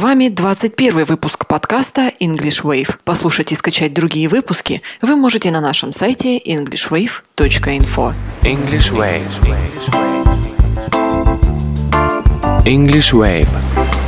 вами 21 выпуск подкаста English Wave. Послушать и скачать другие выпуски вы можете на нашем сайте englishwave.info. English Wave. English Wave.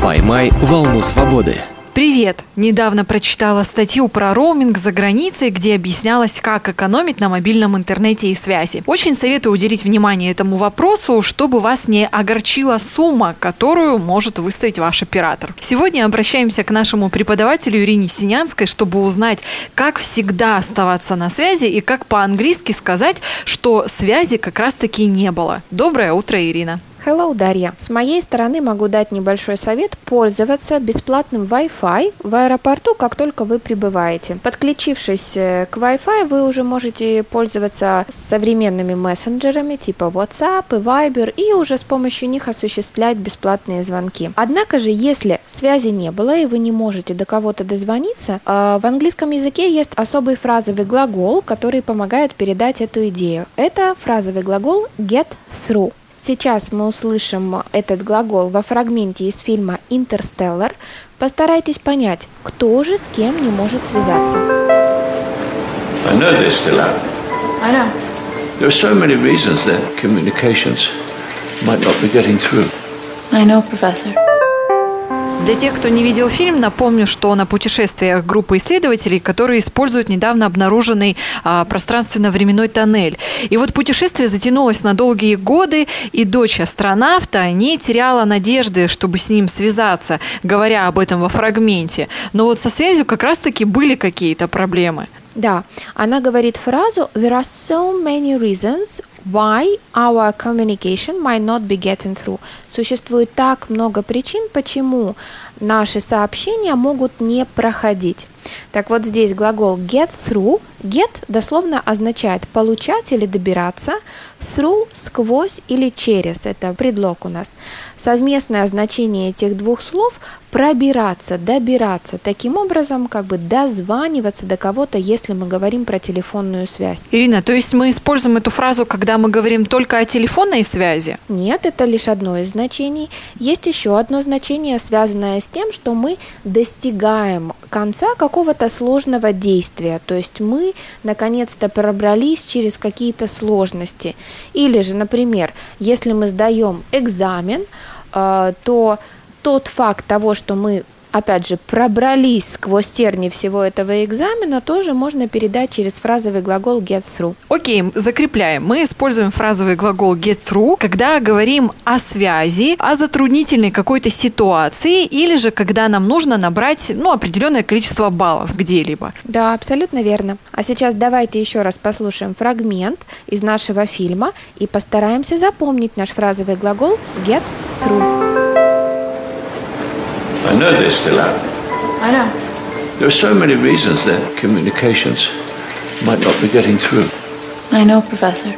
Поймай волну свободы. Привет! Недавно прочитала статью про роуминг за границей, где объяснялось, как экономить на мобильном интернете и связи. Очень советую уделить внимание этому вопросу, чтобы вас не огорчила сумма, которую может выставить ваш оператор. Сегодня обращаемся к нашему преподавателю Ирине Синянской, чтобы узнать, как всегда оставаться на связи и как по-английски сказать, что связи как раз-таки не было. Доброе утро, Ирина! Hello, Дарья. С моей стороны могу дать небольшой совет пользоваться бесплатным Wi-Fi в аэропорту, как только вы прибываете. Подключившись э, к Wi-Fi, вы уже можете пользоваться современными мессенджерами типа WhatsApp и Viber и уже с помощью них осуществлять бесплатные звонки. Однако же, если связи не было и вы не можете до кого-то дозвониться, э, в английском языке есть особый фразовый глагол, который помогает передать эту идею. Это фразовый глагол get through. Сейчас мы услышим этот глагол во фрагменте из фильма «Интерстеллар». Постарайтесь понять, кто же с кем не может связаться. I know they're still out. I know. There are so many reasons that communications might not be getting through. I know, Professor. Для тех, кто не видел фильм, напомню, что на путешествиях группы исследователей, которые используют недавно обнаруженный а, пространственно-временной тоннель. И вот путешествие затянулось на долгие годы, и дочь астронавта не теряла надежды, чтобы с ним связаться, говоря об этом во фрагменте. Но вот со связью как раз-таки были какие-то проблемы. Да, она говорит фразу «There are so many reasons why our communication might not be getting through». Существует так много причин, почему наши сообщения могут не проходить. Так вот здесь глагол get through. Get дословно означает получать или добираться. Through – сквозь или через. Это предлог у нас. Совместное значение этих двух слов – пробираться, добираться. Таким образом, как бы дозваниваться до кого-то, если мы говорим про телефонную связь. Ирина, то есть мы используем эту фразу, когда мы говорим только о телефонной связи? Нет, это лишь одно из значений. Есть еще одно значение, связанное с тем, что мы достигаем конца какого-то сложного действия. То есть мы наконец-то пробрались через какие-то сложности. Или же, например, если мы сдаем экзамен, э, то тот факт того, что мы опять же, пробрались сквозь терни всего этого экзамена, тоже можно передать через фразовый глагол get through. Окей, закрепляем. Мы используем фразовый глагол get through, когда говорим о связи, о затруднительной какой-то ситуации, или же когда нам нужно набрать ну, определенное количество баллов где-либо. Да, абсолютно верно. А сейчас давайте еще раз послушаем фрагмент из нашего фильма и постараемся запомнить наш фразовый глагол get through. I know they're still out. I know. There are so many reasons that communications might not be getting through. I know, Professor.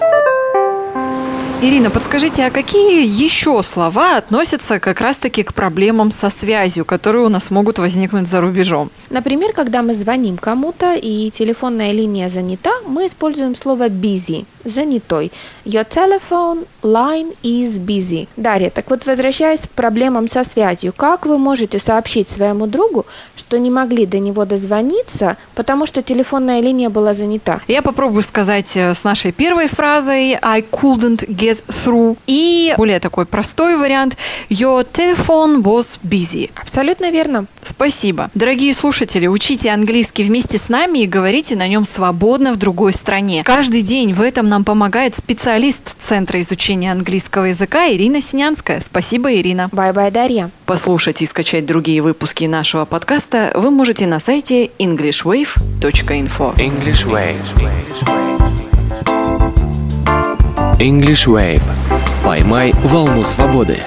Ирина, подскажите, а какие еще слова относятся как раз-таки к проблемам со связью, которые у нас могут возникнуть за рубежом? Например, когда мы звоним кому-то и телефонная линия занята, мы используем слово busy, занятой. Your telephone line is busy. Дарья, так вот возвращаясь к проблемам со связью, как вы можете сообщить своему другу, что не могли до него дозвониться, потому что телефонная линия была занята? Я попробую сказать э, с нашей первой фразой I couldn't get through. И более такой простой вариант Your telephone was busy. Абсолютно верно. Спасибо. Дорогие слушатели, учите английский вместе с нами и говорите на нем свободно в другой стране. Каждый день в этом нам помогает специалист Центра изучения английского языка Ирина Синянская. Спасибо, Ирина. Bye-bye, Дарья. Послушать и скачать другие выпуски нашего подкаста вы можете на сайте englishwave.info. English Wave. English Wave. Поймай волну свободы.